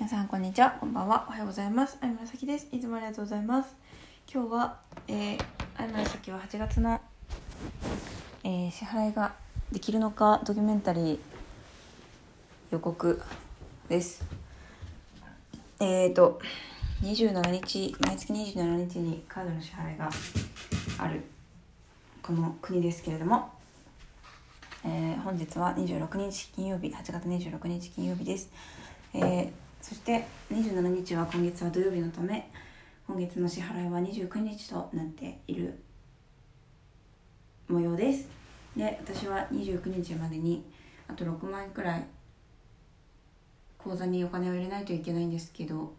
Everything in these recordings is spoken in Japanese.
皆さんこんにちは。こんばんは。おはようございます。あいむらさきです。いつもありがとうございます。今日は、えー、あいむらさきは8月の、えー、支払いができるのかドキュメンタリー予告です。えーと27日毎月27日にカードの支払いがあるこの国ですけれどもえー、本日は26日金曜日8月26日金曜日です、えー、そして27日は今月は土曜日のため今月の支払いは29日となっている模様です。で私は29日までにあと6万円くらい口座にお金を入れないといけないんですけど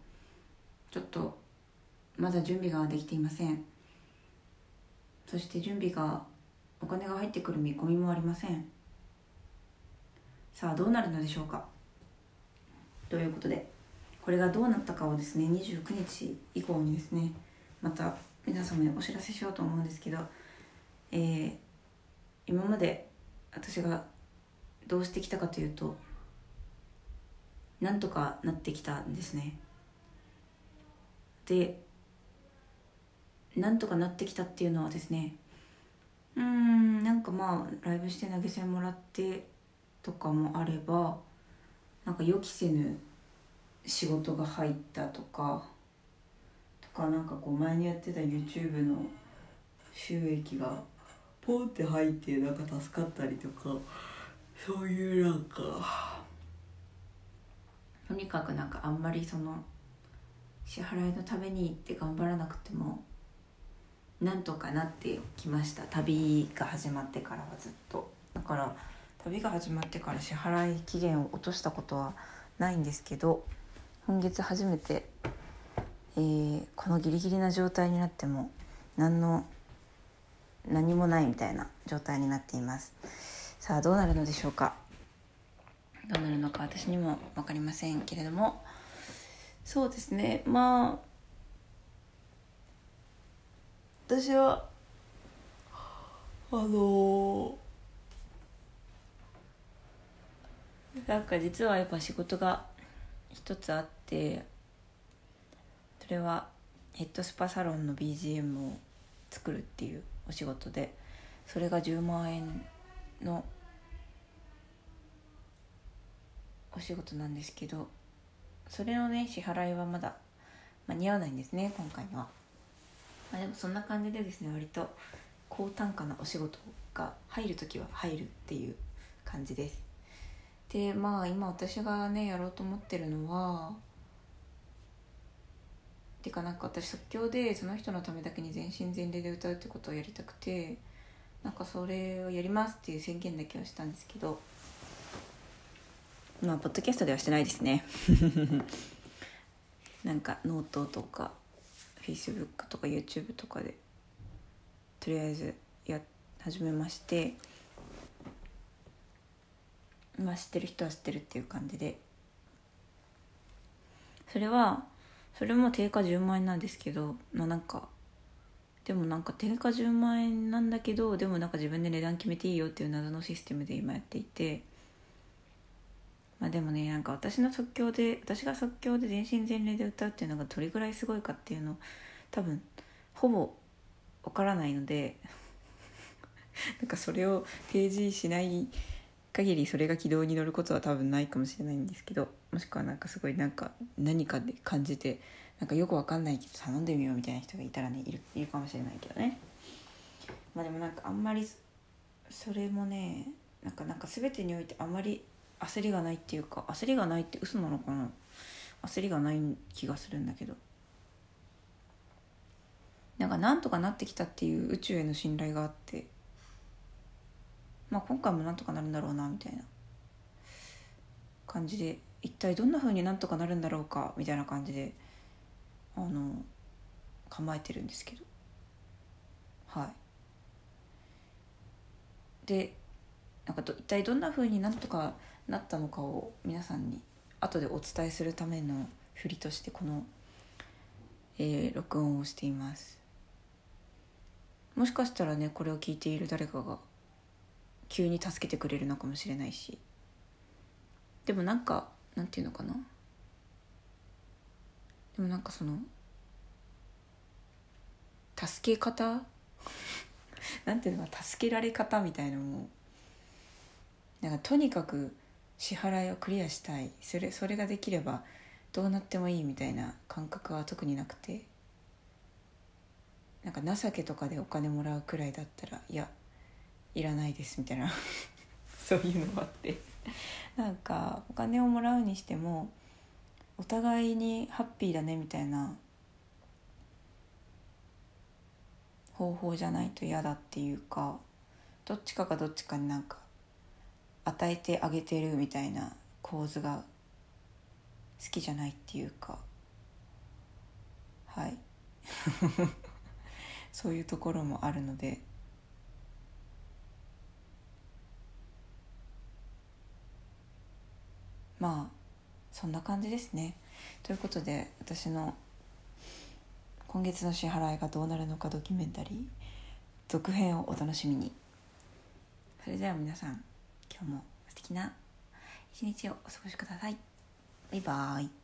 ちょっとまだ準備ができていません。そして準備がお金が入ってくる見込みもありません。さあどうなるのでしょうか。ということで。これがどうなったかをですね29日以降にですねまた皆様にお知らせしようと思うんですけど、えー、今まで私がどうしてきたかというとなんとかなってきたんですね。でなんとかなってきたっていうのはですねうんなんかまあライブして投げ銭もらってとかもあればなんか予期せぬ仕事が入ったとかとかなんかこう前にやってた YouTube の収益がポンって入ってなんか助かったりとかそういうなんかとにかくなんかあんまりその支払いのためにって頑張らなくてもなんとかなってきました。旅が始まってからはずっと。だから旅が始まってから支払い期限を落としたことはないんですけど今月初めて、えー、このギリギリな状態になっても何の何もないみたいな状態になっています。さあどうなるのでしょうか。どうなるのか私にも分かりませんけれども。そうですね。まあ私はあのー、なんか実はやっぱ仕事が一つあってそれはヘッドスパサロンの BGM を作るっていうお仕事でそれが10万円のお仕事なんですけどそれのね支払いはまだ間に合わないんですね今回は。まあ、でもそんな感じでですね割と高単価なお仕事が入る時は入るっていう感じですでまあ今私がねやろうと思ってるのはてかなんか私即興でその人のためだけに全身全霊で歌うってことをやりたくてなんかそれをやりますっていう宣言だけはしたんですけどまあポッドキャストではしてないですね。なんかノートとか Facebook とか YouTube とかでとりあえずや始めまして。まあ知ってる人は知ってるっていう感じで。それはそれも定価10万円なんですけどまあなんかでもなんか定価10万円なんだけどでもなんか自分で値段決めていいよっていう謎のシステムで今やっていて。まあでもねなんか私の即興で私が即興で全身全霊で歌うっていうのがどれぐらいすごいかっていうの多分ほぼわからないので なんかそれを提示しない限りそれが軌道に乗ることは多分ないかもしれないんですけどもしくはなんかすごいなんか何かで感じてなんかよくわかんないけど頼んでみようみたいな人がいたらねいるいるかもしれないけどねまあでもなんかあんまりそれもねなんかなんか全てにおいてあんまり焦りがないっていうか焦りがないって嘘なのかな焦りがない気がするんだけどなんかなんとかなってきたっていう宇宙への信頼があってまあ今回もなんとかなるんだろうなみたいな。感じで一体どんな風になんとかなるんだろうかみたいな感じであの構えてるんですけど。はい。でなんか一体どんな風になんとかなったのかを皆さんに後でお伝えするための振りとしてこの、えー、録音をしています。もしかしたらねこれを聞いている誰かが急に助けてくれるのかもしれないし。でもなんかなんていうのかな。でもなんかその助け方？なんていうのか助けられ方みたいなのもなんかとにかく支払いをクリアしたい。それそれができればどうなってもいいみたいな感覚は特になくて。なんか情けとかでお金もらうくらいだったらいやいらないですみたいな。そういうのもあって。なんかお金をもらうにしてもお互いにハッピーだねみたいな方法じゃないと嫌だっていうかどっちかがどっちかになんか与えてあげてるみたいな構図が好きじゃないっていうか。はい。そういうところもあるので。まあそんな感じですね。ということで私の今月の支払いがどうなるのかドキュメンタリー続編をお楽しみに。それでは皆さん今日も素敵な一日をお過ごしください。バイバーイ。